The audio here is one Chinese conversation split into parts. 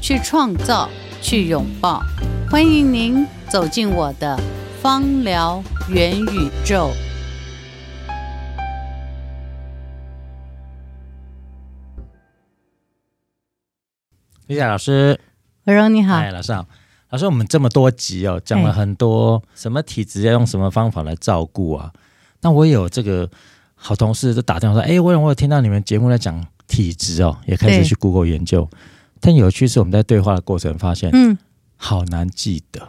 去创造，去拥抱，欢迎您走进我的芳疗元宇宙。李夏老师，温柔你好，哎，老师好。老师，我们这么多集哦，讲了很多什么体质要用什么方法来照顾啊？那我有这个好同事都打电话说，哎，我有我有听到你们节目在讲体质哦，也开始去 Google 研究。但有趣是，我们在对话的过程发现，嗯，好难记得。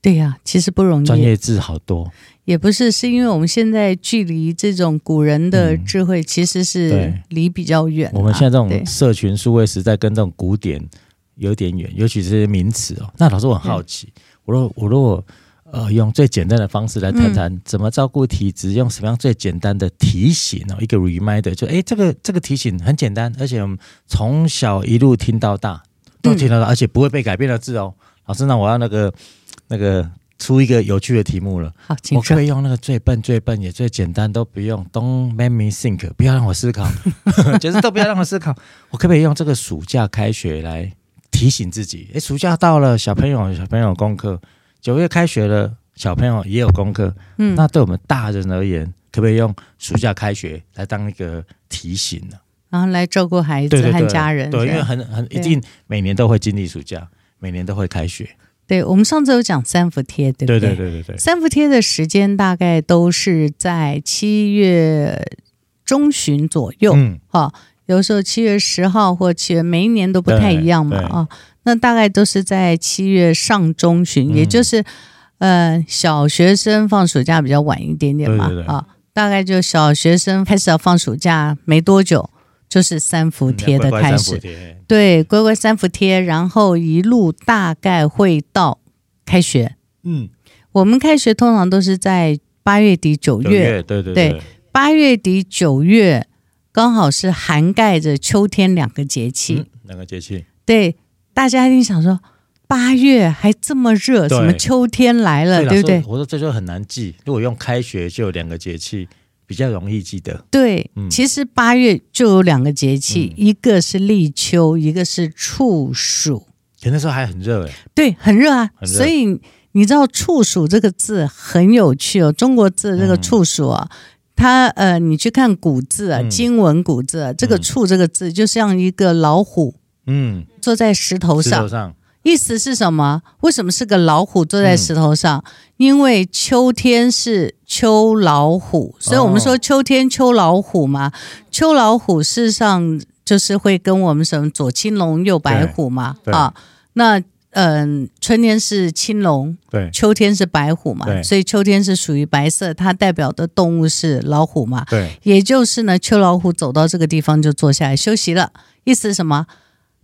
对呀、啊，其实不容易。专业字好多，也不是，是因为我们现在距离这种古人的智慧其实是离比较远、啊嗯。我们现在这种社群数位时代，跟这种古典有点远，尤其是名词哦。那老师，我很好奇，我若我如果。呃，用最简单的方式来谈谈怎么照顾体质，嗯，用什么样最简单的提醒哦，一个 reminder，就哎，这个这个提醒很简单，而且我们从小一路听到大，都听到大，嗯，而且不会被改变的字哦。老师，那我要那个那个出一个有趣的题目了。好，请说。我可以用那个最笨、最笨也最简单都不用，Don't make me think，不要让我思考，就是都不要让我思考。我可不可以用这个暑假开学来提醒自己？哎，暑假到了，小朋友小朋友功课。九月开学了，小朋友也有功课。嗯，那对我们大人而言，可不可以用暑假开学来当一个提醒呢？然后来照顾孩子和家人。对，对，对，对，因为很很一定每年都会经历暑假，每年都会开学。对，我们上次有讲三伏贴，对不对？对对对对对。三伏贴的时间大概都是在七月中旬左右。嗯，哈，有时候七月十号或七月，每一年都不太一样嘛。啊。那大概都是在七月上中旬，嗯、也就是，呃，小学生放暑假比较晚一点点嘛，啊，大概就小学生开始要放暑假没多久，就是三伏贴的开始，嗯、乖乖对，乖乖三伏贴，然后一路大概会到开学，嗯，我们开学通常都是在八月底九月，月，对对对，八月底九月刚好是涵盖着秋天两个节气，嗯、两个节气，对。大家一定想说，八月还这么热，什么秋天来了，对，对不对？我说这就很难记。如果用开学就有两个节气，比较容易记得。对，嗯、其实八月就有两个节气，嗯、一个是立秋，一个是处暑。可那时候还很热哎。对，很热啊。所以你知道“处暑”这个字很有趣哦，中国字这个“处暑”啊，嗯、它呃，你去看古字啊，金文古字啊，这个“处”这个字就像一个老虎。嗯，坐在石头上，石头上，意思是什么？为什么是个老虎坐在石头上？嗯、因为秋天是秋老虎，所以我们说秋天秋老虎嘛。哦、秋老虎事实上就是会跟我们什么左青龙右白虎嘛。啊，那嗯、呃，春天是青龙，对，秋天是白虎嘛，所以秋天是属于白色，它代表的动物是老虎嘛。对，也就是呢，秋老虎走到这个地方就坐下来休息了，意思是什么？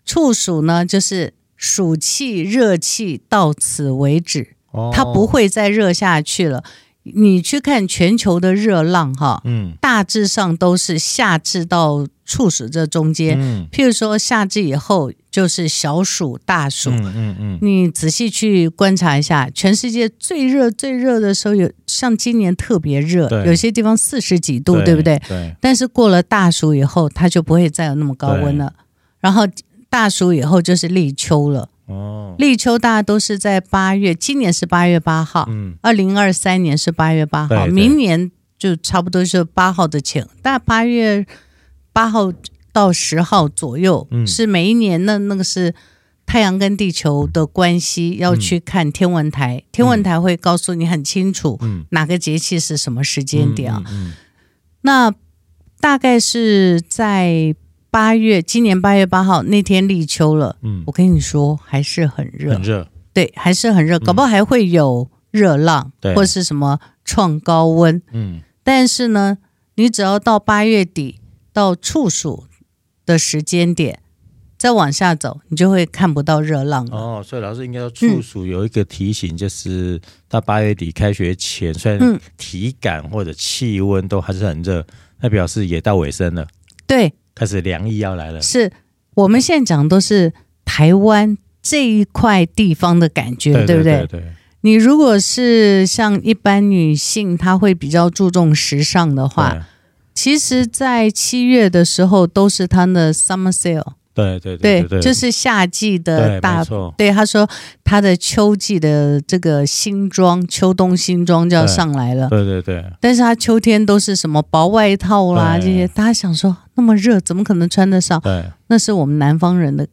处暑呢，就是暑气、热气到此为止，它不会再热下去了。你去看全球的热浪，哈，嗯，大致上都是夏至到处暑这中间。嗯，譬如说夏至以后就是小暑、大暑。嗯嗯嗯，你仔细去观察一下，全世界最热最热的时候有，像今年特别热，有些地方四十几度，对不对？对。但是过了大暑以后，它就不会再有那么高温了。然后。大暑以后就是立秋了。哦，立秋大家都是在八月，今年是八月八号。嗯，二零二三年是八月八号，明年就差不多是八号的前，大八月八号到十号左右，嗯，是每一年的那个是太阳跟地球的关系，要去看天文台，天文台会告诉你很清楚，嗯，哪个节气是什么时间点啊？嗯，那大概是在。八月，今年八月八号那天立秋了。嗯，我跟你说，还是很热，很热，对，还是很热，搞不好还会有热浪，对、嗯，或是什么创高温。嗯，但是呢，你只要到八月底到处暑的时间点，再往下走，你就会看不到热浪了。哦，所以老师应该说，处暑有一个提醒，就是到八月底开学前，虽然体感或者气温都还是很热，那表示也到尾声了。对，开始凉意要来了。是我们现在讲都是台湾这一块地方的感觉，对不对？对。你如果是像一般女性，她会比较注重时尚的话，其实，在七月的时候都是她的 summer sale。对对对，对，就是夏季的大。对，他说他的秋季的这个新装，秋冬新装就要上来了。对对对。但是他秋天都是什么薄外套啦这些，大家想说那么热，怎么可能穿得上？对，那是我们南方人的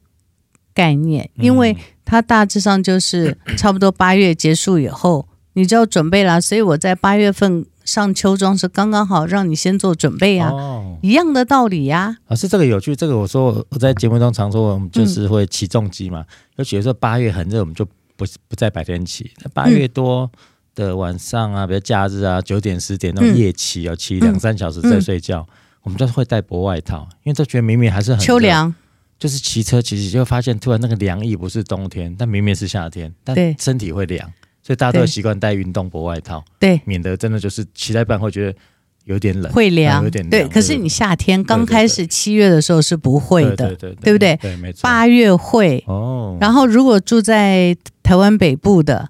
概念，因为他大致上就是 差不多八月结束以后，你就要准备了，所以我在八月份。上秋装是刚刚好，让你先做准备啊，哦、一样的道理呀、啊。啊，是这个有趣，这个我说我在节目中常说，我们就是会起重机嘛。尤其是八月很热，我们就不不在白天起。八月多的晚上啊，比如假日啊，九点十点那种夜骑要骑两三小时再睡觉，嗯、我们就会带薄外套，因为这觉得明明还是很秋凉，就是骑车骑骑就会发现突然那个凉意不是冬天，但明明是夏天，但身体会凉。所以大家都习惯带运动薄外套，对，免得真的就是骑在半会觉得有点冷，会凉，有点凉。对，可是你夏天刚开始七月的时候是不会的，对不对？对，没错。八月会哦。然后如果住在台湾北部的，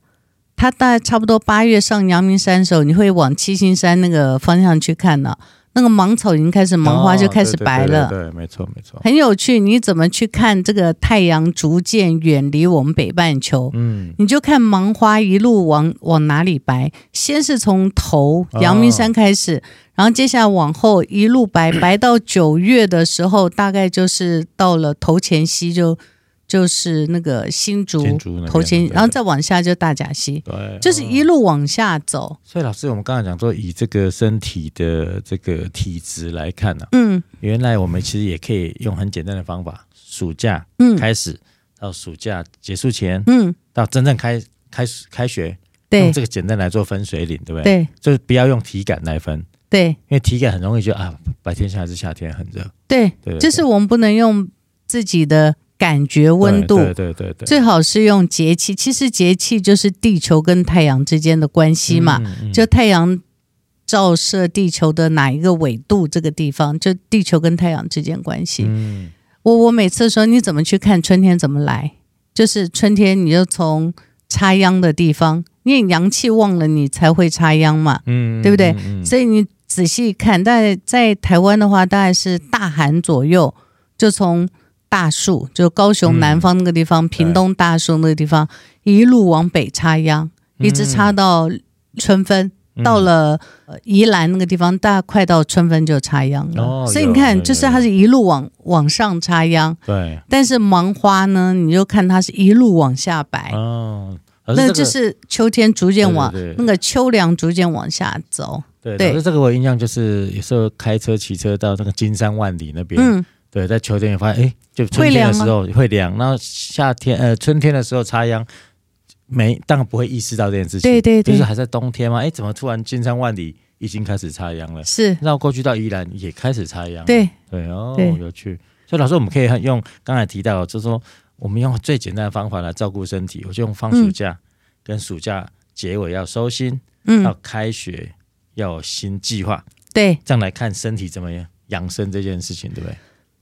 他大概差不多八月上阳明山的时候，你会往七星山那个方向去看呢。那个芒草已经开始芒花就开始白了，哦、对，对，对，对，没错没错，很有趣。你怎么去看这个太阳逐渐远离我们北半球？嗯，你就看芒花一路往往哪里白，先是从头阳明山开始，哦、然后接下来往后一路白，白到九月的时候，大概就是到了头前溪就。就是那个新竹头前，然后再往下就大甲溪，对，就是一路往下走。所以老师，我们刚才讲说，以这个身体的这个体质来看呢、啊，嗯，原来我们其实也可以用很简单的方法，暑假嗯。开始到暑假结束前，嗯，到真正开开始开学，对，用这个简单来做分水岭，对不对？对，就是不要用体感来分，对，因为体感很容易就啊，白天还是夏天很热，对，对，就是我们不能用自己的。感觉温度，对对对对，最好是用节气。其实节气就是地球跟太阳之间的关系嘛，就太阳照射地球的哪一个纬度，这个地方就地球跟太阳之间关系。我我每次说你怎么去看春天怎么来，就是春天你就从插秧的地方，因为阳气旺了，你才会插秧嘛，嗯，对不对？所以你仔细看，在在台湾的话，大概是大寒左右，就从。大树就高雄南方那个地方，嗯、屏东大树那个地方，一路往北插秧，嗯、一直插到春分，嗯、到了宜兰那个地方，大概快到春分就插秧了。哦、所以你看，就是它是一路往往上插秧。对。但是芒花呢，你就看它是一路往下摆。哦。那就是秋天逐渐往对对对那个秋凉逐渐往下走。对。可是这个我印象就是有时候开车骑车到那个金山万里那边。嗯。对，在秋天也发现，哎，就春天的时候会凉，然后夏天呃春天的时候插秧，没当然不会意识到这件事情，对对对，就是还在冬天嘛，哎，怎么突然千山万里已经开始插秧了？是，那过去到宜兰也开始插秧，对。对哦，对。有趣。所以老师，我们可以用刚才提到，就是说我们用最简单的方法来照顾身体，我就用放暑假跟暑假结尾要收心，嗯，要开学要有新计划，对，这样来看身体怎么样养生这件事情，对不对？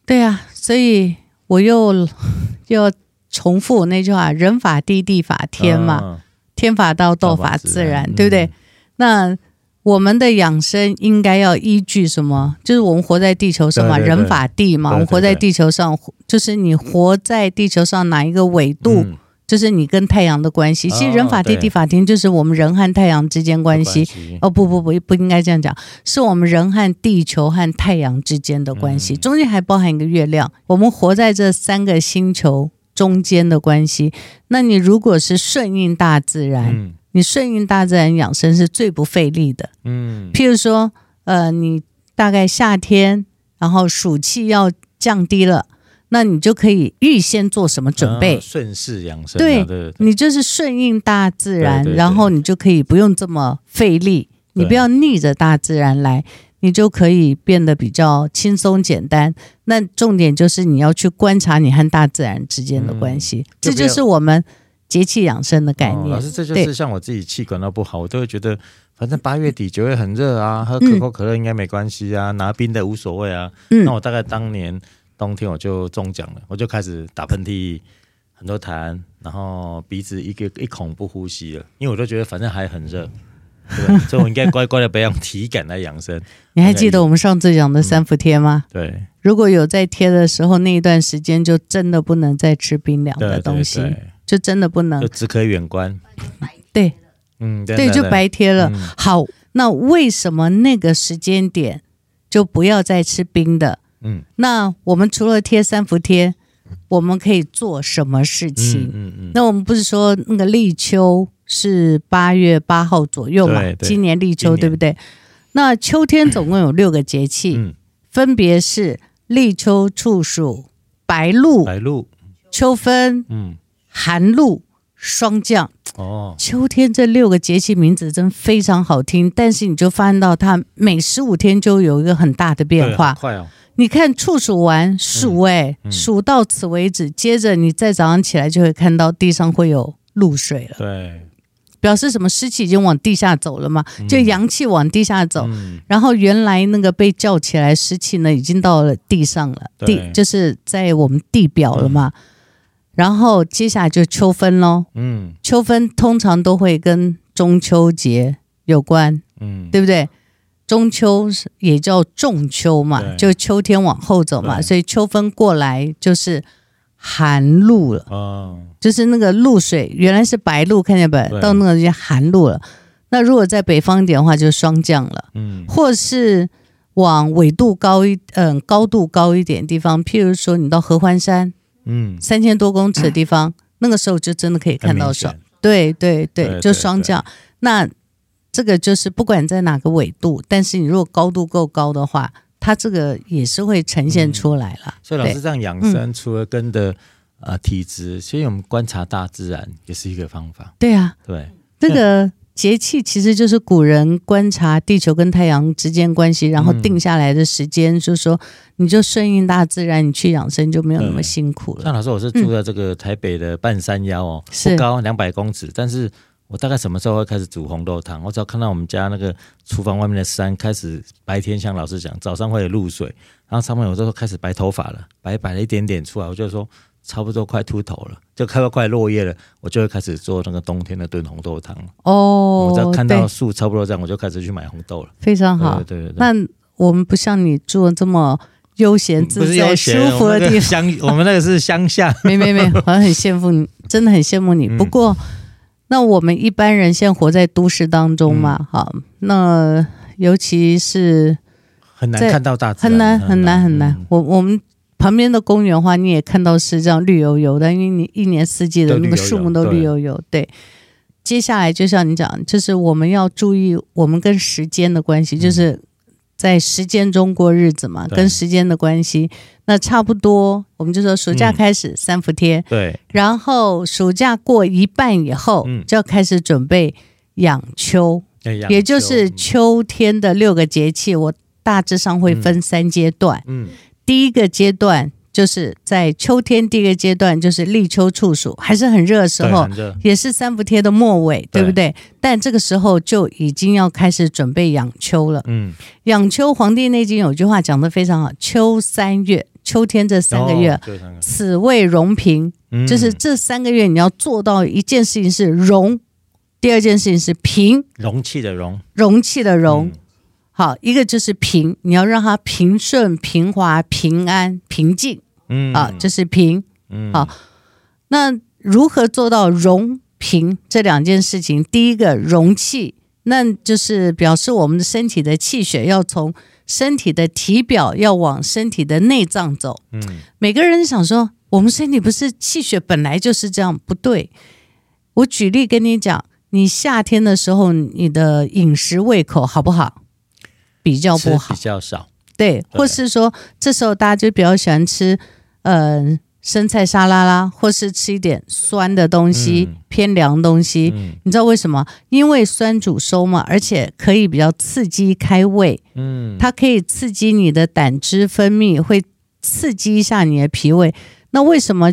对啊，所以我又 又重复我那句话：人法地，地法天嘛，哦、天法道，道法自然，自然对不对？嗯、那我们的养生应该要依据什么？就是我们活在地球上嘛，对对对人法地嘛，我们活在地球上，就是你活在地球上哪一个纬度？嗯就是你跟太阳的关系，其实人法地，地法天，就是我们人和太阳之间关系。哦，不不不，不应该这样讲，是我们人和地球和太阳之间的关系，中间还包含一个月亮。我们活在这三个星球中间的关系。那你如果是顺应大自然，你顺应大自然养生是最不费力的。嗯，譬如说，呃，你大概夏天，然后暑气要降低了。那你就可以预先做什么准备？顺势养生。对，对你就是顺应大自然，然后你就可以不用这么费力。你不要逆着大自然来，你就可以变得比较轻松简单。那重点就是你要去观察你和大自然之间的关系，嗯、就这就是我们节气养生的概念。哦、老师，这就是像我自己气管都不好，我都会觉得，反正八月底九月很热啊，喝可口可乐应该没关系啊，嗯、拿冰的无所谓啊。嗯、那我大概当年冬天我就中奖了，我就开始打喷嚏。很多痰，然后鼻子一个一孔不呼吸了，因为我都觉得反正还很热，对，所以我应该乖乖的不要用体感来养生。你还记得我们上次讲的三伏贴吗？嗯、对，如果有在贴的时候，那一段时间就真的不能再吃冰凉的东西，对对对，就真的不能，就只可以远观。对，嗯，对，就白贴了。嗯、好，那为什么那个时间点就不要再吃冰的？嗯，那我们除了贴三伏贴。我们可以做什么事情？嗯嗯嗯、那我们不是说那个立秋是八月八号左右嘛？今年立秋对不对？那秋天总共有六个节气，嗯、分别是立秋、处暑、白露、白露、秋分、嗯、寒露、霜降。哦，秋天这六个节气名字真非常好听，但是你就发现到它每十五天就有一个很大的变化。快哦！你看处暑完暑哎，暑、到此为止，接着你再早上起来就会看到地上会有露水了。对，表示什么？湿气已经往地下走了嘛？就阳气往地下走，嗯、然后原来那个被叫起来湿气呢，已经到了地上了，地就是在我们地表了嘛。嗯、然后接下来就秋分喽。嗯，秋分通常都会跟中秋节有关，嗯，对不对？中秋也叫仲秋嘛，对就秋天往后走嘛，所以秋分过来就是寒露了。哦，就是那个露水原来是白露，看见没？到那个就寒露了。那如果在北方一点的话，就霜降了。嗯，或是往纬度高一嗯高度高一点地方，譬如说你到合欢山，嗯，三千多公尺的地方，嗯、那个时候就真的可以看到霜。对对对，对就霜降。那这个就是不管在哪个纬度，但是你如果高度够高的话，它这个也是会呈现出来了。嗯、所以老师这样养生，嗯、除了跟的呃体质，所以我们观察大自然也是一个方法。对啊，对，这个节气其实就是古人观察地球跟太阳之间关系，然后定下来的时间，嗯、就是说你就顺应大自然，你去养生就没有那么辛苦了。像老师，我是住在这个台北的半山腰哦，嗯、不高两百公尺，但是。我大概什么时候会开始煮红豆汤？我只要看到我们家那个厨房外面的山开始白天，像老师讲，早上会有露水，然后上面有时候开始白头发了，白白了一点点出来，我就说差不多快秃头了，就快要快落叶了，我就会开始做那个冬天的炖红豆汤。哦，我只要看到树差不多这样，我就开始去买红豆了。非常好，对对对。那我们不像你住这么悠闲自在、舒服的地方，乡我们那个是乡下。没 没没，我很羡慕你，真的很羡慕你。不过。那我们一般人现在活在都市当中嘛，好、嗯，那尤其是很难看到大自然，很难很难很难。嗯、我我们旁边的公园的话，你也看到是这样绿油油的，因为你一年四季的那个树木都绿油油。对，对，接下来就像你讲，就是我们要注意我们跟时间的关系，就是。在时间中过日子嘛，跟时间的关系，那差不多，我们就说暑假开始、嗯、三伏贴，对，然后暑假过一半以后，嗯、就要开始准备养秋，嗯、也就是秋天的六个节气，我大致上会分三阶段，嗯，第一个阶段。就是在秋天第一个阶段，就是立秋处暑，还是很热的时候，也是三伏贴的末尾，对，不对？但这个时候就已经要开始准备养秋了。嗯，养秋，《黄帝内经》有句话讲得非常好：“秋三月，秋天这三个月，哦、此谓容平。嗯”就是这三个月你要做到一件事情是容，第二件事情是平，容器的容，容器的容。嗯好，一个就是平，你要让它平顺、平滑、平安、平静，嗯，啊，这是平，嗯，好，那如何做到容平这两件事情？第一个容气，那就是表示我们的身体的气血要从身体的体表要往身体的内脏走，嗯，每个人想说，我们身体不是气血本来就是这样，不对。我举例跟你讲，你夏天的时候，你的饮食胃口好不好？比较不好，比较少，对。或是说这时候大家就比较喜欢吃，呃，生菜沙拉啦，或是吃一点酸的东西，嗯、偏凉东西。嗯、你知道为什么？因为酸主收嘛，而且可以比较刺激开胃。嗯，它可以刺激你的胆汁分泌，会刺激一下你的脾胃。那为什么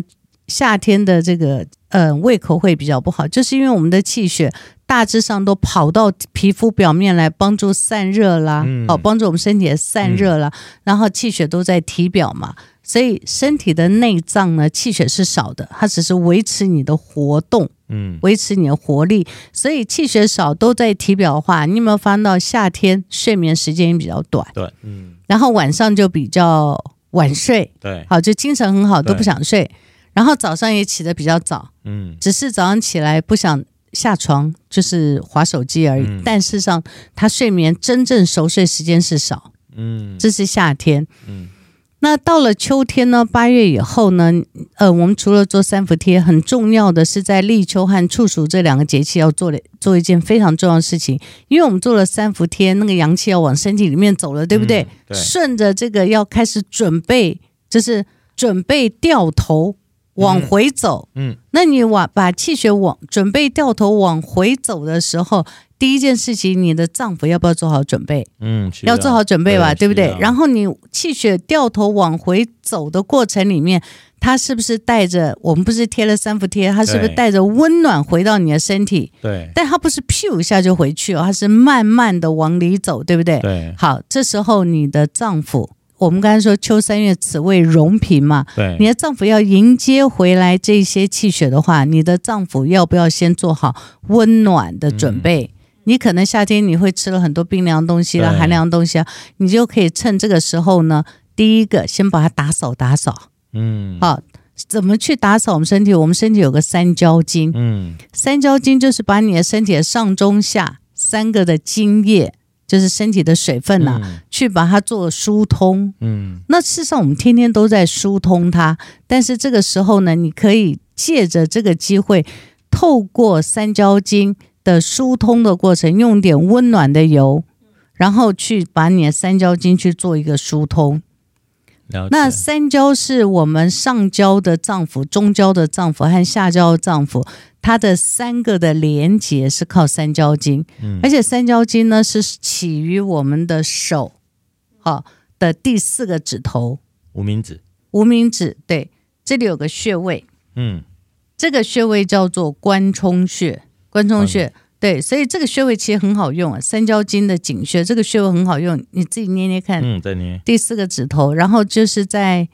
夏天的这个呃胃口会比较不好？就是因为我们的气血大致上都跑到皮肤表面来帮助散热啦，嗯、哦，帮助我们身体的散热啦。嗯、然后气血都在体表嘛。所以身体的内脏呢，气血是少的，它只是维持你的活动，嗯，维持你的活力。所以气血少都在体表化，你有没有发现到夏天睡眠时间也比较短？对，嗯，然后晚上就比较晚睡，对，好，就精神很好，都不想睡。然后早上也起得比较早，嗯，只是早上起来不想下床，就是划手机而已。嗯、但事实上，他睡眠真正熟睡时间是少，嗯，这是夏天，嗯。那到了秋天呢？八月以后呢？呃，我们除了做三伏贴，很重要的是在立秋和处暑这两个节气要做的做一件非常重要的事情，因为我们做了三伏贴，那个阳气要往身体里面走了，对不对？嗯、对，顺着这个要开始准备，就是准备掉头往回走。嗯，嗯，那你往把气血往准备掉头往回走的时候。第一件事情，你的脏腑要不要做好准备？嗯，要做好准备吧，对，对不对？然后你气血掉头往回走的过程里面，它是不是带着？我们不是贴了三伏贴，它是不是带着温暖回到你的身体？对。但它不是咻一下就回去哦，它是慢慢的往里走，对不对？对。好，这时候你的脏腑。我们刚才说秋三月此谓荣平嘛，对，你的脏腑要迎接回来这些气血的话，你的脏腑要不要先做好温暖的准备？嗯、你可能夏天你会吃了很多冰凉东西啦、对寒凉东西啊，你就可以趁这个时候呢，第一个先把它打扫打扫。嗯，好，怎么去打扫我们身体？我们身体有个三焦经，嗯，三焦经就是把你的身体的上中下三个的津液。就是身体的水分呐、啊，嗯、去把它做疏通。嗯，那事实上我们天天都在疏通它，但是这个时候呢，你可以借着这个机会，透过三焦经的疏通的过程，用点温暖的油，然后去把你的三焦经去做一个疏通。那三焦是我们上焦的脏腑、中焦的脏腑和下焦的脏腑，它的三个的连接是靠三焦经，嗯、而且三焦经呢是起于我们的手，好，的第四个指头，无名指，无名指，对，这里有个穴位，嗯，这个穴位叫做关冲穴，关冲穴。嗯对，所以这个穴位其实很好用啊，三焦经的井穴，这个穴位很好用，你自己捏捏看。嗯，再捏。第四个指头，然后就是在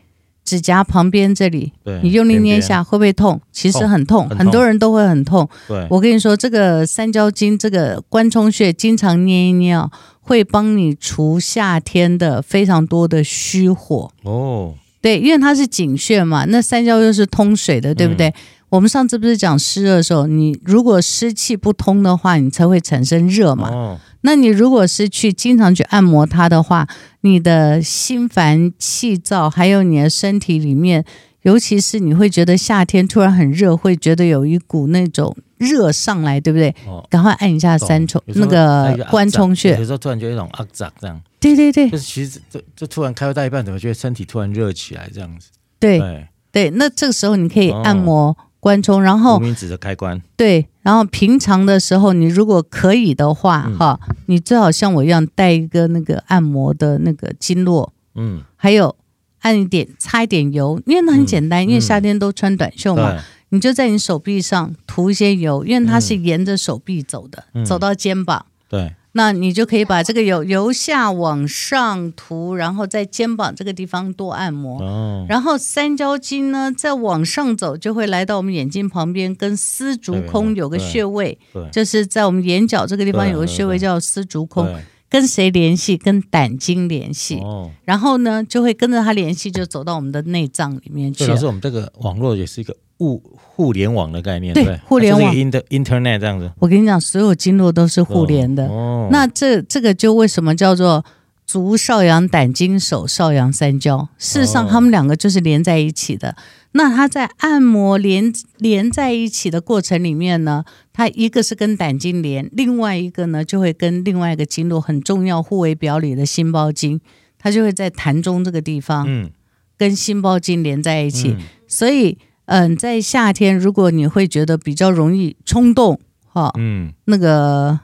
指甲旁边这里，对，你用力捏一下，会不会痛？其实很痛，很多人都会很痛。对，我跟你说，这个三焦经这个关冲穴，经常捏一捏啊，会帮你除夏天的非常多的虚火。哦，对，因为它是井穴嘛，那三焦又是通水的，对不对？嗯我们上次不是讲湿热的时候，你如果湿气不通的话，你才会产生热嘛。哦、那你如果是去经常去按摩它的话，你的心烦气躁，还有你的身体里面，尤其是你会觉得夏天突然很热，会觉得有一股那种热上来，对不对？哦、赶快按一下三冲那个关冲穴。有时候突然觉得一种阿杂这样。对对对，就是其实这这突然开到一半，怎么觉得身体突然热起来这样子？对对，对，那这个时候你可以按摩。哦关冲，然后无名指的开关，对，然后平常的时候，你如果可以的话，嗯、哈，你最好像我一样带一个那个按摩的那个经络，嗯，还有按一点擦一点油，因为那很简单，嗯、因为夏天都穿短袖嘛，嗯、你就在你手臂上涂一些油，因为它是沿着手臂走的，嗯、走到肩膀，对。那你就可以把这个由由下往上涂，然后在肩膀这个地方多按摩。哦。然后三焦经呢，再往上走，就会来到我们眼睛旁边，跟丝竹空有个穴位，就是在我们眼角这个地方有个穴位叫丝竹空，跟谁联系？跟胆经联系。哦。然后呢，就会跟着它联系，就走到我们的内脏里面去。主要是我们这个网络也是一个。物互联网的概念，对，对互联网，Internet 这样子。我跟你讲，所有经络都是互联的。哦，那这这个就为什么叫做足少阳胆经，手少阳三焦？事实上，他们两个就是连在一起的。哦、那它在按摩连连在一起的过程里面呢，它一个是跟胆经连，另外一个呢就会跟另外一个经络很重要，互为表里的心包经，它就会在膻中这个地方，嗯，跟心包经连在一起。嗯。所以嗯，在夏天如果你会觉得比较容易冲动，哈，嗯，那个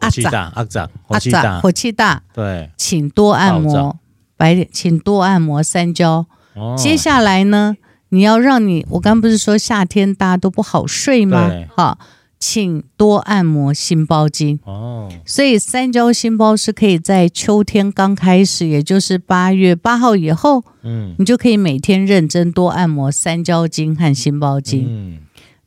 火气大，阿长，火气大，火气大，对，请多按摩白点，请多按摩三焦。哦，接下来呢，你要让你，我刚不是说夏天大家都不好睡吗？哈。请多按摩心包经哦，所以三焦心包是可以在秋天刚开始，也就是八月八号以后，嗯，你就可以每天认真多按摩三焦经和心包经。嗯，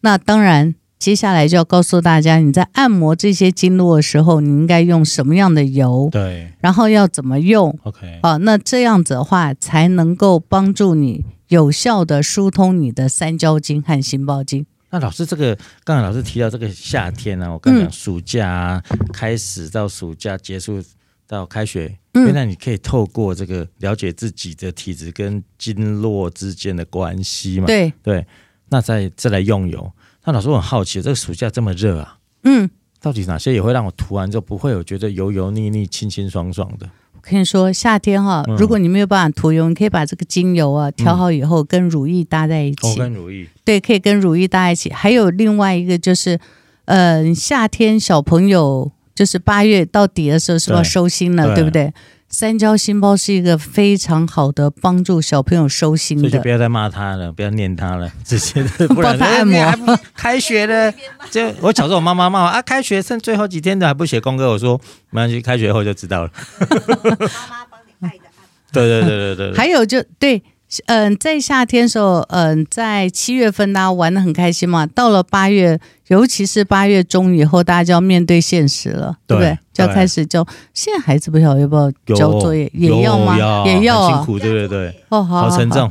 那当然，接下来就要告诉大家，你在按摩这些经络的时候，你应该用什么样的油？对，然后要怎么用？OK，好，那这样子的话，才能够帮助你有效的疏通你的三焦经和心包经。那老师，这个刚才老师提到这个夏天呢、啊，我刚讲暑假、啊嗯、开始到暑假结束到开学，原来你可以透过这个了解自己的体质跟经络之间的关系嘛？对对，那再再来用油。那老师我很好奇，这个暑假这么热啊，嗯，到底哪些也会让我涂完之后不会有觉得油油腻腻、清清爽爽的？我跟你说，夏天哈，如果你没有办法涂油，嗯、你可以把这个精油啊调好以后，跟乳液搭在一起。哦，跟乳液。对，可以跟乳液搭在一起。还有另外一个就是，呃，夏天小朋友就是八月到底的时候是不是要收心了，对，对不对？三焦心包是一个非常好的帮助小朋友收心的，所以就不要再骂他了，不要念他了，直接不然 帮他按摩。开学了，就我小时候我妈妈骂我啊，开学剩最后几天的还不写功课，我说没关系，开学后就知道了。妈妈帮你带一个按摩。对对对对对，对。还有就对。嗯，在夏天的时候，嗯，在七月份大家玩的很开心嘛。到了八月，尤其是八月中以后，大家就要面对现实了，对，对不对？就要开始交。现在孩子不晓得要不要交作业，也要吗？要也要啊，辛苦，对对对。哦，好，好，好沉重。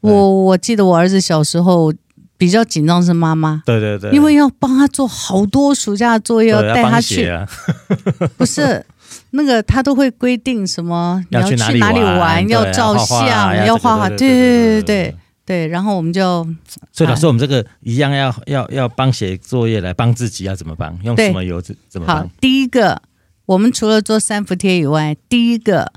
我我记得我儿子小时候比较紧张是妈妈，对对对，因为要帮他做好多暑假作业，要带他去，啊、不是。那个他都会规定什么？你要去哪里玩？要照相，要画画。对对对对对对。然后我们就，所以老师，我们这个一样要要要帮写作业来帮自己，要怎么帮？用什么油怎怎么帮？好，第一个，我们除了做三伏贴以外，第一个，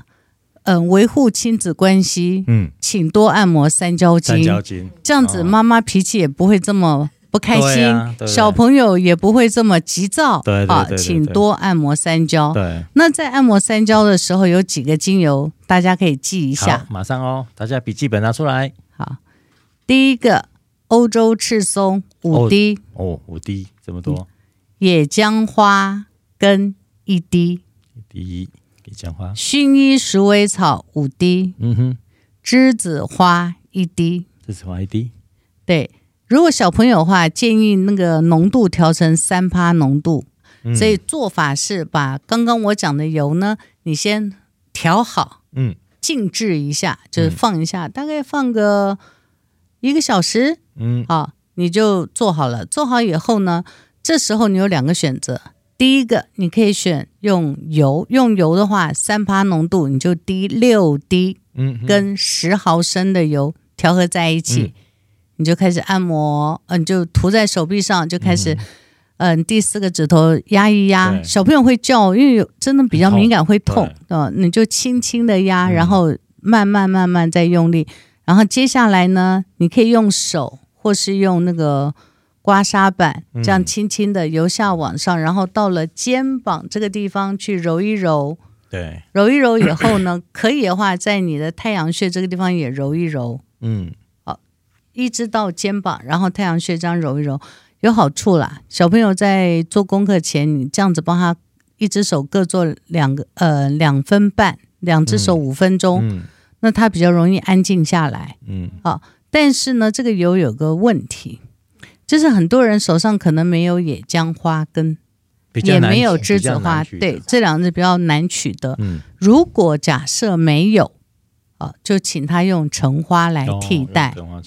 嗯，维护亲子关系，嗯，请多按摩三焦经。三焦经，这样子妈妈脾气也不会这么。不开心，小朋友也不会这么急躁。对，对，对，对，对，对，请多按摩三焦。对，那在按摩三焦的时候，有几个精油，大家可以记一下。马上哦，大家笔记本拿出来。好，第一个欧洲赤松五滴哦，哦，五滴这么多。野姜花根一滴，一滴野姜花。薰衣鼠尾草五滴，嗯哼。栀子花一滴，栀子花一滴，对。如果小朋友的话，建议那个浓度调成三趴浓度，嗯，所以做法是把刚刚我讲的油呢，你先调好，嗯，静置一下，就是放一下，嗯，大概放个一个小时，嗯，好，你就做好了。做好以后呢，这时候你有两个选择，第一个你可以选用油，用油的话，三趴浓度你就滴六滴，嗯，跟十毫升的油调和在一起。嗯你就开始按摩，嗯，就涂在手臂上，就开始，嗯，嗯第四个指头压一压，小朋友会叫，因为真的比较敏感会痛，嗯，你就轻轻的压，然后慢慢慢慢再用力，然后接下来呢，你可以用手或是用那个刮痧板，这样轻轻的由下往上，然后到了肩膀这个地方去揉一揉，对，揉一揉以后呢，可以的话，在你的太阳穴这个地方也揉一揉，嗯。一直到肩膀，然后太阳穴这样揉一揉，有好处啦。小朋友在做功课前，你这样子帮他，一只手各做两个，呃，两分半，两只手五分钟，嗯嗯，那他比较容易安静下来。嗯，好。但是呢，这个油有个问题，就是很多人手上可能没有野姜花根，也没有栀子花，对，这两个比较难取得。嗯，如果假设没有，啊，就请他用橙花来替代。哦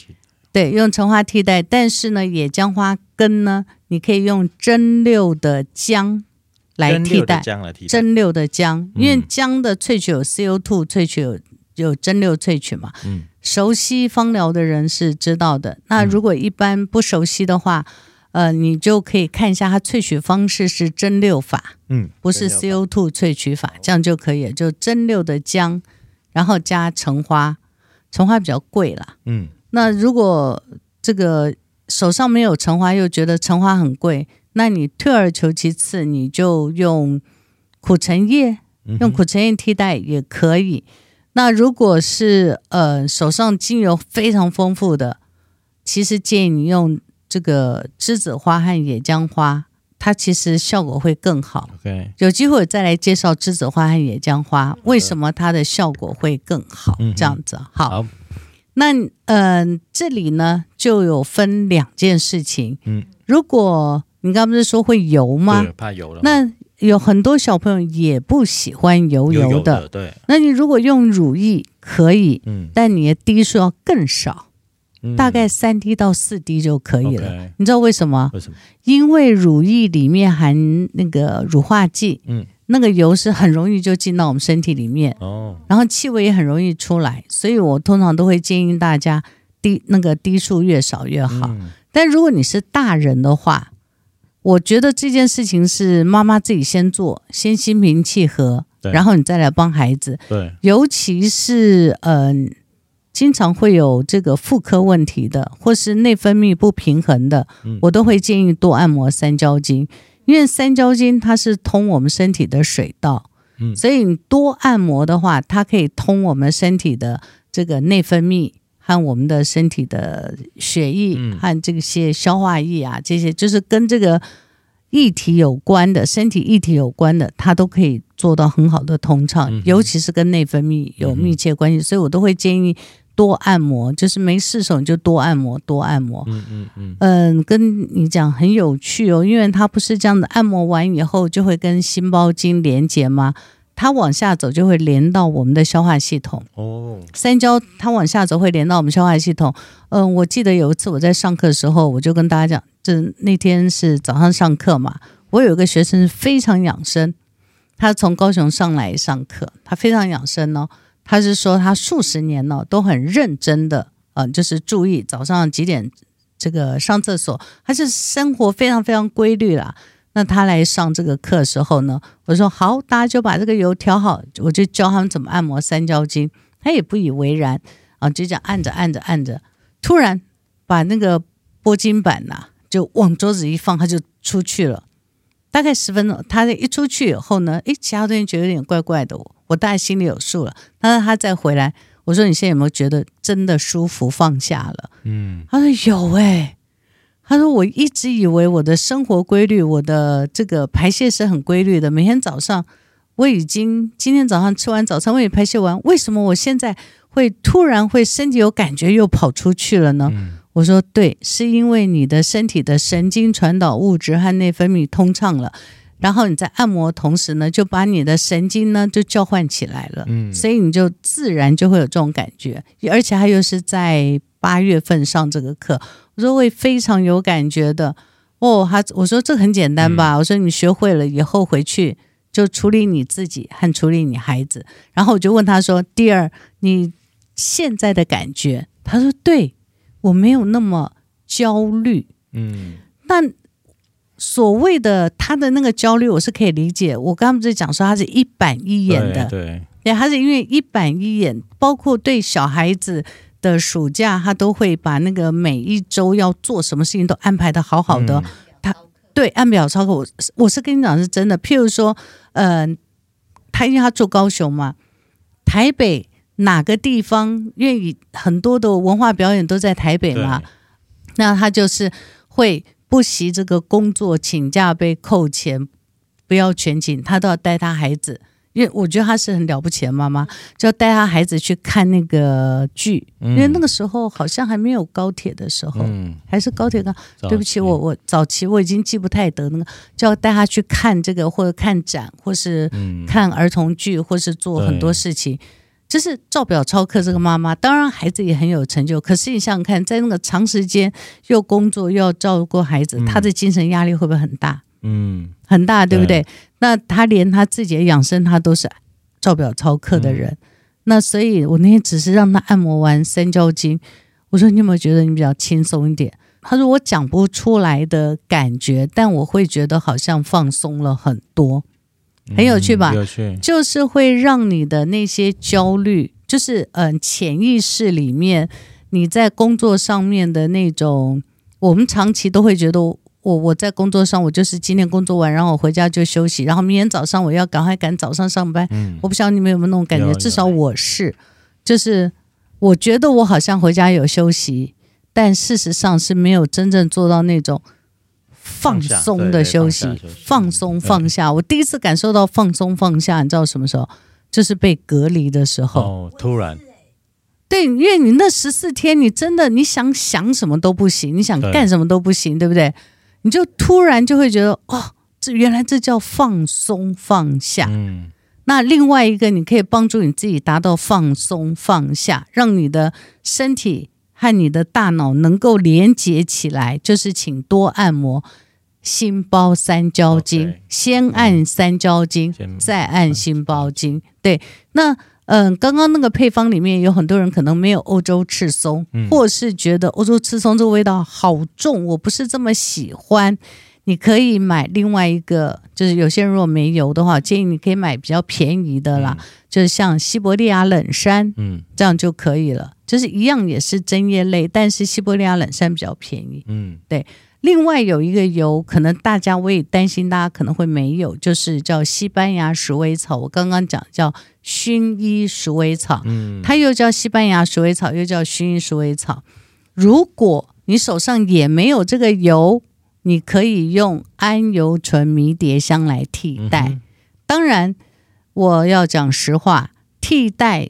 对，用橙花替代，但是呢，野姜花根呢，你可以用蒸馏的姜来替代。蒸馏的姜，因为姜的萃取有 CO2 萃取有有蒸馏萃取嘛。嗯。熟悉芳疗的人是知道的。那如果一般不熟悉的话，呃，你就可以看一下它萃取方式是蒸馏法。嗯。不是 CO2 萃取法，这样就可以了。就蒸馏的姜，然后加橙花，橙花比较贵啦。嗯。那如果这个手上没有橙花，又觉得橙花很贵，那你退而求其次，你就用苦橙叶，用苦橙叶替代也可以。嗯、那如果是呃手上精油非常丰富的，其实建议你用这个栀子花和野姜花。它其实效果会更好。有机会再来介绍栀子花和野姜花，为什么它的效果会更好？嗯、这样子，好。好，那嗯、呃，这里呢就有分两件事情。嗯，如果你刚刚不是说会油吗？怕油了。那有很多小朋友也不喜欢油油的。对。那你如果用乳液可以，嗯，但你的滴数要更少。大概三滴到四滴就可以了。Okay. 你知道为什么？为什么？因为乳液里面含那个乳化剂，嗯，那个油是很容易就进到我们身体里面，哦，然后气味也很容易出来，所以我通常都会建议大家滴那个滴数越少越好。嗯。但如果你是大人的话，我觉得这件事情是妈妈自己先做，先心平气和，然后你再来帮孩子。对，尤其是嗯。呃经常会有这个妇科问题的，或是内分泌不平衡的，我都会建议多按摩三焦经，因为三焦经它是通我们身体的水道，所以你多按摩的话，它可以通我们身体的这个内分泌和我们的身体的血液和这些消化液啊，这些就是跟这个液体有关的身体液体有关的，它都可以做到很好的通畅，尤其是跟内分泌有密切关系，所以我都会建议。多按摩，就是没事手你就多按摩，多按摩。嗯嗯嗯。嗯，跟你讲很有趣哦，因为它不是这样的，按摩完以后就会跟心包经连接吗？它往下走就会连到我们的消化系统。哦。三焦它往下走会连到我们消化系统。嗯，我记得有一次我在上课的时候，我就跟大家讲，这那天是早上上课嘛，我有一个学生非常养生，他从高雄上来上课，他非常养生哦。他是说，他数十年了都很认真的，嗯、呃，就是注意早上几点这个上厕所，他是生活非常非常规律啦。那他来上这个课时候呢，我说好，大家就把这个油调好，我就教他们怎么按摩三焦经。他也不以为然啊，就这样按着按着按着，突然把那个拨筋板呐、就往桌子一放，他就出去了。大概十分钟，他一出去以后呢，诶，其他同学觉得有点怪怪的。我大概心里有数了。他说他再回来，我说：“你现在有没有觉得真的舒服放下了？”嗯，他说有诶、欸。他说：“我一直以为我的生活规律，我的这个排泄是很规律的。每天早上我已经今天早上吃完早餐，我也排泄完，为什么我现在会突然会身体有感觉又跑出去了呢？”嗯、我说：“对，是因为你的身体的神经传导物质和内分泌通畅了。”然后你在按摩同时呢，就把你的神经呢就交换起来了，嗯，所以你就自然就会有这种感觉，而且他又是在八月份上这个课，我说会非常有感觉的哦。他我说这很简单吧，嗯、我说你学会了以后回去就处理你自己和处理你孩子。然后我就问他说：“第二，你现在的感觉？”他说：“对，我没有那么焦虑。”嗯，但。所谓的他的那个焦虑，我是可以理解。我刚刚不是讲说他是一板一眼的，对，对，他是因为一板一眼，包括对小孩子的暑假，他都会把那个每一周要做什么事情都安排的好好的。嗯、他对按表操课，我我是跟你讲是真的。譬如说，嗯、呃，他因为他住高雄嘛，台北哪个地方愿意很多的文化表演都在台北嘛，那他就是会。不惜这个工作请假被扣钱，不要全勤，他都要带他孩子，因为我觉得他是很了不起的妈妈，就要带他孩子去看那个剧，嗯、因为那个时候好像还没有高铁的时候，嗯、还是高铁刚。对不起，我我早期我已经记不太得那个，就要带他去看这个或者看展，或是看儿童剧，或是做很多事情。就是照表操课，这个妈妈当然孩子也很有成就。可是你想想看，在那个长时间又工作又要照顾孩子，他的精神压力会不会很大？嗯，很大，对不对？对。那她连她自己的养生，她都是照表操课的人。嗯。那所以，我那天只是让她按摩完三焦经，我说你有没有觉得你比较轻松一点？她说我讲不出来的感觉，但我会觉得好像放松了很多。很有趣吧？嗯、有趣，就是会让你的那些焦虑，就是嗯，潜意识里面你在工作上面的那种，我们长期都会觉得我我在工作上，我就是今天工作完，然后我回家就休息，然后明天早上我要赶快赶早上上班。嗯，我不晓得你们有没有那种感觉，至少我是，就是我觉得我好像回家有休息，但事实上是没有真正做到那种。放松的休息，放松放下。我第一次感受到放松放下，你知道什么时候？就是被隔离的时候。哦，突然。对，因为你那十四天，你真的你想想什么都不行，你想干什么都不行，对，对不对？你就突然就会觉得，哦，这原来这叫放松放下。嗯。那另外一个，你可以帮助你自己达到放松放下，让你的身体。和你的大脑能够连接起来，就是请多按摩心包三焦经，okay, 先按三焦经，嗯、再按心包经。对，那嗯、呃，刚刚那个配方里面有很多人可能没有欧洲赤松，嗯、或是觉得欧洲赤松这个味道好重，我不是这么喜欢。你可以买另外一个，就是有些人如果没油的话，建议你可以买比较便宜的啦，嗯、就是像西伯利亚冷杉，嗯，这样就可以了。就是一样也是针叶类，但是西伯利亚冷杉比较便宜。嗯，对。另外有一个油，可能大家我也担心大家可能会没有，就是叫西班牙鼠尾草。我刚刚讲叫薰衣鼠尾草，嗯，它又叫西班牙鼠尾草，又叫薰衣鼠尾草。如果你手上也没有这个油，你可以用桉油醇迷迭香来替代。嗯、当然，我要讲实话，替代。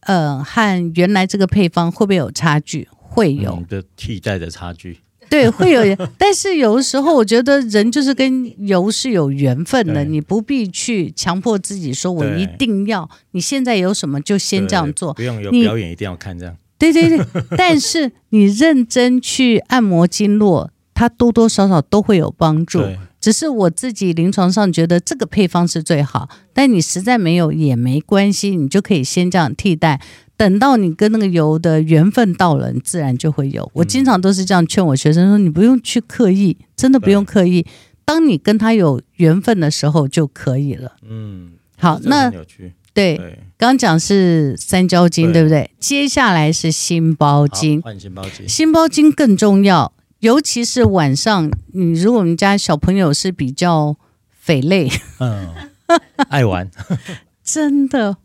呃，和原来这个配方会不会有差距？会有的替代的差距，对，会有。但是有的时候，我觉得人就是跟油是有缘分的，你不必去强迫自己说，我一定要你现在有什么就先这样做，不用有表演一定要看这样。对对对，但是你认真去按摩经络，它多多少少都会有帮助。只是我自己临床上觉得这个配方是最好，但你实在没有也没关系，你就可以先这样替代。等到你跟那个油的缘分到了，你自然就会有。我经常都是这样劝我学生说：你不用去刻意，真的不用刻意。当你跟他有缘分的时候就可以了。嗯，好，那对，刚刚讲是三焦经，对不对？接下来是心包经，换心包经，心包经更重要。尤其是晚上，你如果我们家小朋友是比较匪类，嗯，爱玩，真的，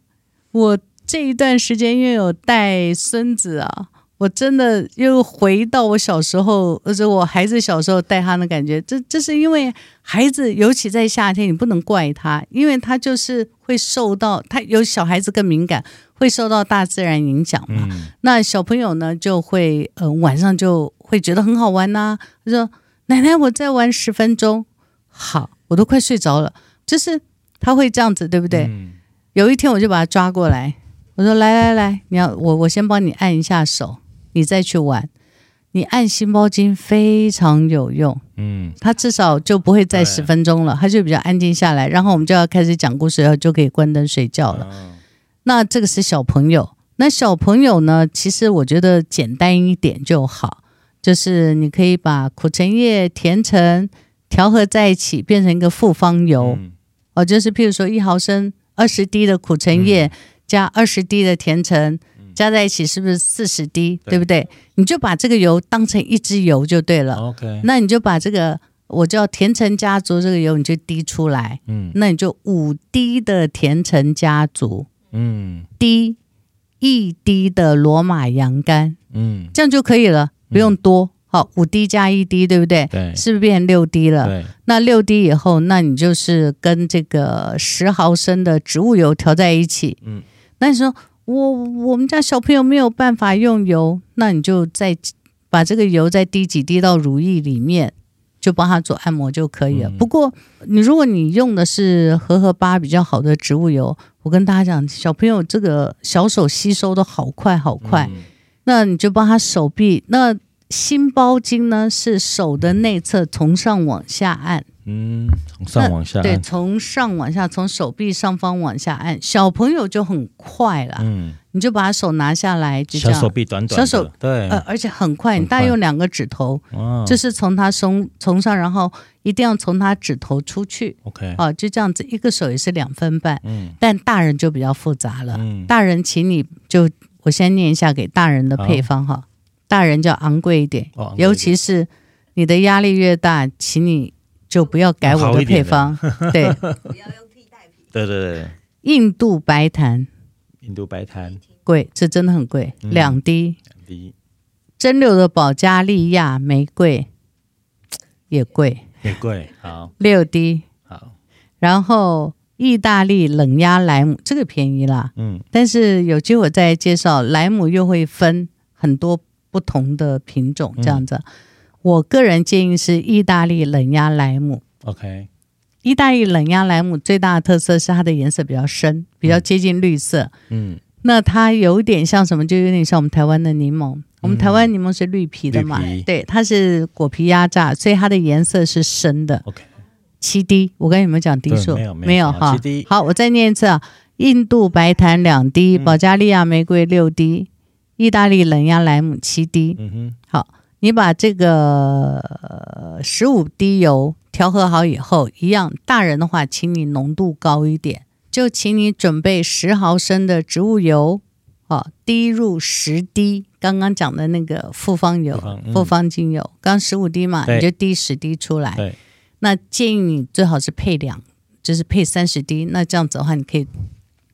我这一段时间因为有带孙子啊，我真的又回到我小时候，或者我孩子小时候带他的感觉，这这是因为孩子，尤其在夏天，你不能怪他，因为他就是会受到他有小孩子更敏感，会受到大自然影响嘛。嗯、那小朋友呢，就会呃晚上就。会觉得很好玩呐、啊，他说：“奶奶，我再玩十分钟。”好，我都快睡着了。就是他会这样子，对不对？嗯、有一天我就把他抓过来，我说：“来来来，你要我我先帮你按一下手，你再去玩。你按心包经非常有用。嗯，他至少就不会再十分钟了，他就比较安静下来。然后我们就要开始讲故事，然后就可以关灯睡觉了。嗯、那这个是小朋友，那小朋友呢？其实我觉得简单一点就好。”就是你可以把苦橙叶、甜橙调和在一起，变成一个复方油。嗯、哦，就是譬如说一毫升二十滴的苦橙叶、嗯、加二十滴的甜橙、嗯、加在一起，是不是四十滴？对，对不对？你就把这个油当成一支油就对了。OK，那你就把这个我叫甜橙家族这个油，你就滴出来。嗯，那你就五滴的甜橙家族，嗯，滴一滴的罗马洋甘，嗯，这样就可以了。不用多，好，五滴加一滴，对不对？对，是不是变成六滴了？对，那六滴以后，那你就是跟这个十毫升的植物油调在一起。嗯，那你说我我们家小朋友没有办法用油，那你就再把这个油再滴几滴到乳液里面，就帮他做按摩就可以了。嗯、不过你如果你用的是荷荷巴比较好的植物油，我跟大家讲，小朋友这个小手吸收的好快好快。嗯那你就帮他手臂，那心包经呢是手的内侧从上往下按，嗯，从上往下按，对，从上往下，从手臂上方往下按，小朋友就很快了，嗯，你就把手拿下来，就这样，小手臂短短，小手对，呃，而且很快，你大概用两个指头，哦，就是从他松从上，然后一定要从他指头出去，OK，哦，就这样子，一个手也是两分半，嗯，但大人就比较复杂了，嗯，大人请你就。我先念一下给大人的配方哈，大人就昂贵一点，哦、尤其是你的压力越大，请你就不要改我的配方，对，不要用替代品。对对对，印度白檀，印度白檀。贵，这真的很贵，嗯、两滴。两滴。蒸馏的保加利亚玫瑰。也贵，也贵，好，六滴，好，然后意大利冷压莱姆这个便宜啦，嗯，但是有机会再介绍，莱姆又会分很多不同的品种，这样子，嗯、我个人建议是意大利冷压莱姆，OK，意大利冷压莱姆最大的特色是它的颜色比较深，比较接近绿色，嗯，那它有点像什么？就有点像我们台湾的柠檬。我们台湾柠檬是绿皮的嘛？嗯、对，它是果皮压榨，所以它的颜色是深的。OK，七滴，我跟你们讲滴数？没有，没有哈。好，我再念一次啊：印度白檀两滴，保加利亚玫瑰六滴，意大利冷压莱姆七滴。嗯哼。好，你把这个十五滴油调和好以后，一样，大人的话，请你浓度高一点，就请你准备十毫升的植物油。好，滴入十滴，刚刚讲的那个复方油、复方、嗯、精油，刚十五滴嘛，你就滴十滴出来。那建议你最好是配两，就是配三十滴。那这样子的话，你可以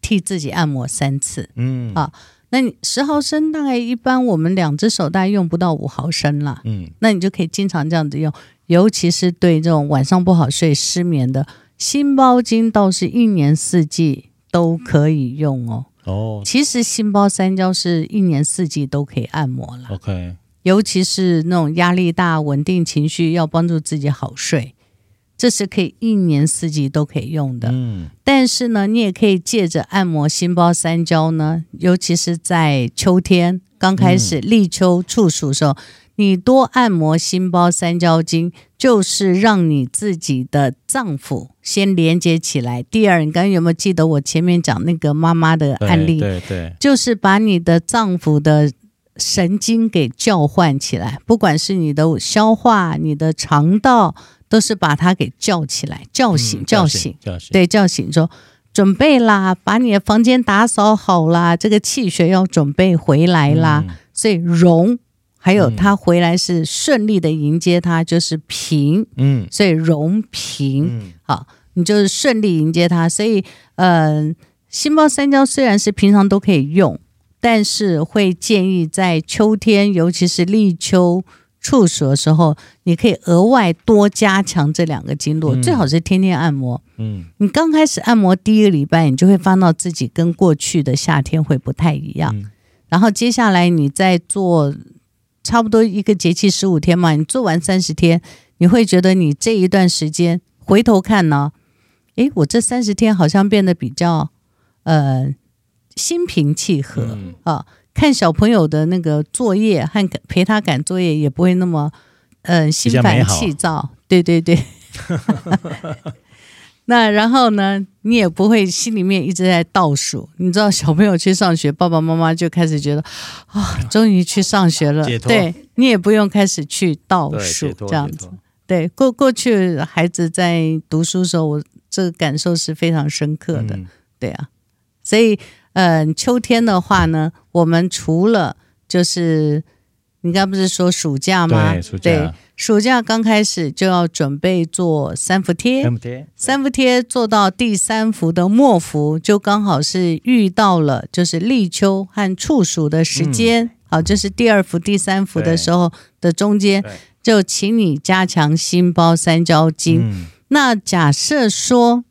替自己按摩三次。嗯，啊，那你十毫升大概一般我们两只手大概用不到五毫升啦。嗯，那你就可以经常这样子用，尤其是对这种晚上不好睡、失眠的，心包经倒是一年四季都可以用哦。哦，其实心包三焦是一年四季都可以按摩了。OK，尤其是那种压力大、稳定情绪，要帮助自己好睡，这是可以一年四季都可以用的。嗯，但是呢，你也可以借着按摩心包三焦呢，尤其是在秋天刚开始立秋处暑的时候。嗯你多按摩心包三焦经，就是让你自己的脏腑先连接起来。第二，你刚刚有没有记得我前面讲那个妈妈的案例？对对，对，就是把你的脏腑的神经给叫唤起来，不管是你的消化、你的肠道，都是把他给叫起来、叫醒、叫醒、嗯、叫醒。对，叫醒说准备啦，把你的房间打扫好啦，这个气血要准备回来啦，嗯、所以荣。还有他回来是顺利的迎接他，就是平，嗯，所以荣平，嗯，好，你就是顺利迎接他。所以，嗯、呃，心包三焦虽然是平常都可以用，但是会建议在秋天，尤其是立秋处暑的时候，你可以额外多加强这两个经络，嗯、最好是天天按摩。嗯，你刚开始按摩第一个礼拜，你就会发现到自己跟过去的夏天会不太一样。嗯、然后接下来你再做。差不多一个节气十五天嘛，你做完三十天，你会觉得你这一段时间回头看呢，诶，我这三十天好像变得比较呃心平气和、嗯、啊，看小朋友的那个作业和陪他赶作业也不会那么呃心烦气躁，对对对。那然后呢，你也不会心里面一直在倒数。你知道，小朋友去上学，爸爸妈妈就开始觉得啊、哦，终于去上学了。对，你也不用开始去倒数这样子。对，过过去孩子在读书的时候，我这个感受是非常深刻的。嗯、对啊，所以嗯、呃，秋天的话呢，我们除了就是。你刚不是说暑假吗？对，暑假，对，暑假刚开始就要准备做三伏贴。三伏贴，三伏贴做到第三伏的末伏，就刚好是遇到了就是立秋和处暑的时间。嗯、好，就是第二伏、第三伏的时候的中间，就请你加强心包三焦经。嗯、那假设说，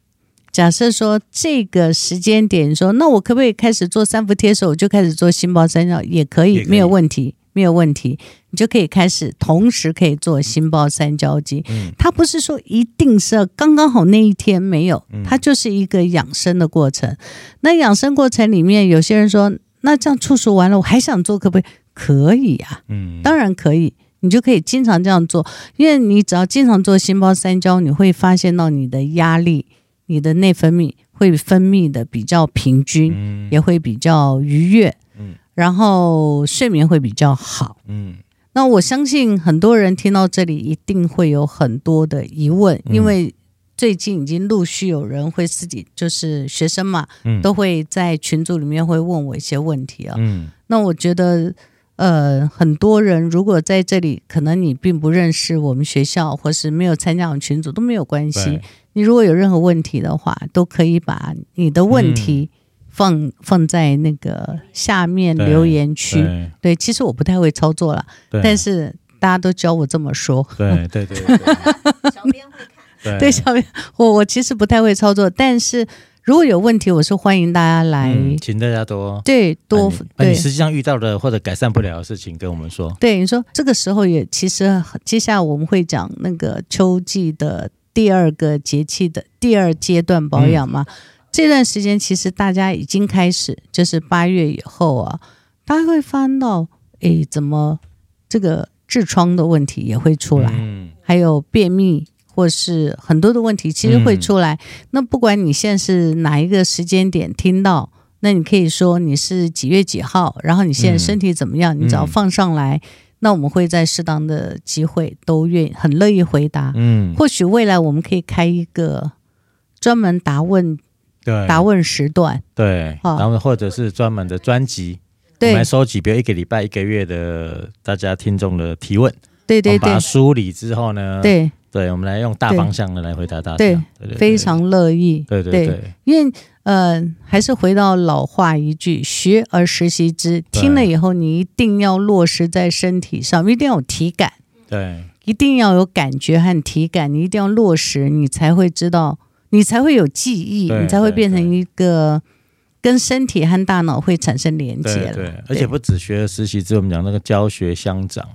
假设说这个时间点说，那我可不可以开始做三伏贴的时候，我就开始做心包三焦？也可以，没有问题。没有问题，你就可以开始同时可以做心包三焦经。嗯，它不是说一定是刚刚好那一天没有，它就是一个养生的过程。那养生过程里面，有些人说，那这样处暑完了，我还想做，可不可以？可以啊，嗯，当然可以，你就可以经常这样做，因为你只要经常做心包三焦，你会发现到你的压力、你的内分泌会分泌的比较平均，也会比较愉悦。然后睡眠会比较好，嗯，那我相信很多人听到这里一定会有很多的疑问，嗯、因为最近已经陆续有人会自己就是学生嘛，嗯，都会在群组里面会问我一些问题啊，嗯，那我觉得，呃，很多人如果在这里，可能你并不认识我们学校，或是没有参加我们群组都没有关系。你如果有任何问题的话，都可以把你的问题放、嗯、放在那个下面留言区。对，对，其实我不太会操作了，但是大家都教我这么说。对对对，对，小编会看。对，小编，我我其实不太会操作，但是。如果有问题，我是欢迎大家来，嗯、请大家多对多把你，你实际上遇到的或者改善不了的事情跟我们说。对，你说这个时候也其实接下来我们会讲那个秋季的第二个节气的第二阶段保养嘛。嗯、这段时间其实大家已经开始，就是八月以后啊，大家会翻到，诶，怎么这个痔疮的问题也会出来，嗯、还有便秘。或是很多的问题，其实会出来。嗯、那不管你现在是哪一个时间点听到，那你可以说你是几月几号，然后你现在身体怎么样，嗯、你只要放上来，嗯、那我们会在适当的机会都愿意很乐意回答。嗯，或许未来我们可以开一个专门答问对。答问时段，对，然后或者是专门的专辑，对，我们来收集，比如一个礼拜、一个月的大家听众的提问，对对对，把它梳理之后呢，对。对，我们来用大方向的来回答大家。对，对对对非常乐意。对对对，因为呃，还是回到老话一句：“学而时习之。”听了以后，你一定要落实在身体上，一定要有体感。对，一定要有感觉和体感，你一定要落实，你才会知道，你才会有记忆，你才会变成一个跟身体和大脑会产生连接了。对，对，而且不止学而时习之，我们讲那个教学相长。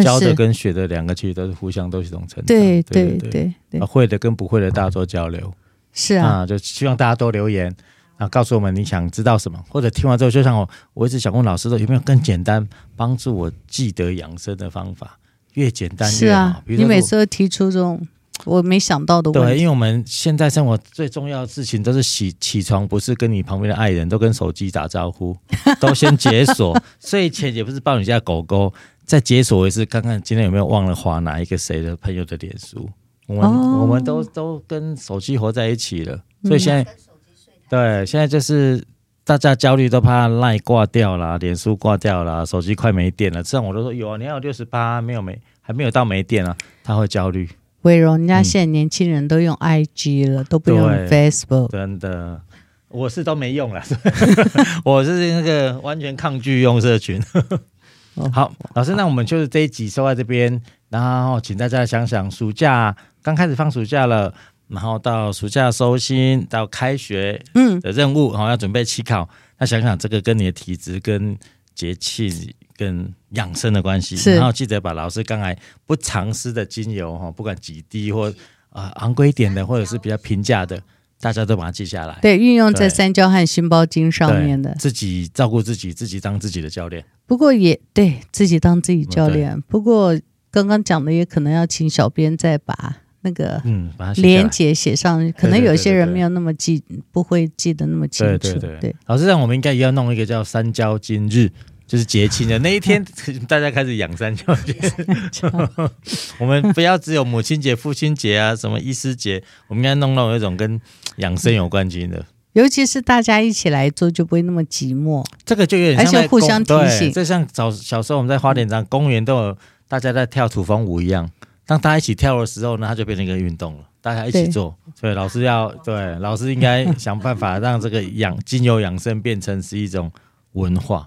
教的跟学的两个其实都是互相都是一种成长，对对对对，会的跟不会的大家做交流，是啊，啊，就希望大家多留言啊，告诉我们你想知道什么，或者听完之后，就像我我一直想问老师说，有没有更简单帮助我记得养生的方法？越简单越好。是啊，你每次都提出这种我没想到的问题，对，因为我们现在生活最重要的事情都是起起床，不是跟你旁边的爱人，都跟手机打招呼，都先解锁，睡前也不是抱你家狗狗。在解锁一次，看看今天有没有忘了划哪一个谁的朋友的脸书。我们、哦、我们都都跟手机活在一起了，所以现在、嗯、对现在就是大家焦虑都怕赖挂掉了，脸书挂掉了，手机快没电了。这样我都说有啊，你还有六十八，没有没还没有到没电啊，他会焦虑。伟荣，人家现在年轻人都用 IG 了，嗯、都不用 Facebook。真的，我是都没用了，我是那个完全抗拒用社群。好，老师，那我们就是这一集收在这边，然后请大家想想，暑假刚开始放暑假了，然后到暑假收心，到开学嗯的任务，然后要准备期考，那想想这个跟你的体质、跟节气、跟养生的关系，然后记得把老师刚才不藏私的精油哈，不管几滴或啊、呃、昂贵一点的，或者是比较平价的。大家都把它记下来，对，运用在三焦和心包经上面的，自己照顾自己，自己当自己的教练。不过也对自己当自己教练。不过刚刚讲的也可能要请小编再把那个嗯，把它连接写上，可能有些人没有那么记，不会记得那么清楚。对对对，老师，让我们应该也要弄一个叫三焦经日。就是节庆的那一天，大家开始养三焦节。我们不要只有母亲节、父亲节啊，什么医师节，我们应该弄到一种跟养生有关系的。尤其是大家一起来做，就不会那么寂寞。这个就有点像互相提醒，就像早小时候我们在花莲长公园都有大家在跳土风舞一样。当大家一起跳的时候呢，它就变成一个运动了。大家一起做，所以老师要对老师应该想办法让这个养精油养生变成是一种文化。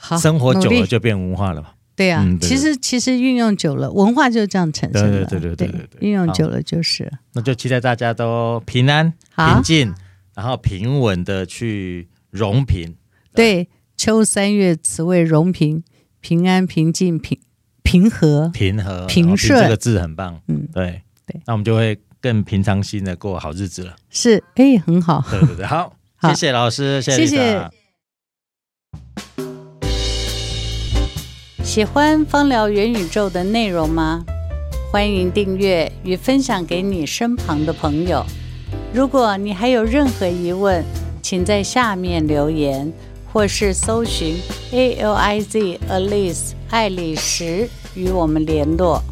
好，生活久了就变文化了嘛？对呀，其实其实运用久了，文化就是这样产生的。对对对对对对，运用久了就是。那就期待大家都平安、平静，然后平稳的去荣平。对，秋三月，此谓荣平，平安、平静、平平和、平和、平顺。这个字很棒。嗯，对对，那我们就会更平常心的过好日子了。是，哎，很好。对对对，好，谢谢老师，谢谢。喜欢芳疗元宇宙的内容吗？欢迎订阅与分享给你身旁的朋友。如果你还有任何疑问，请在下面留言，或是搜寻 A L I Z Alice 爱丽丝与我们联络。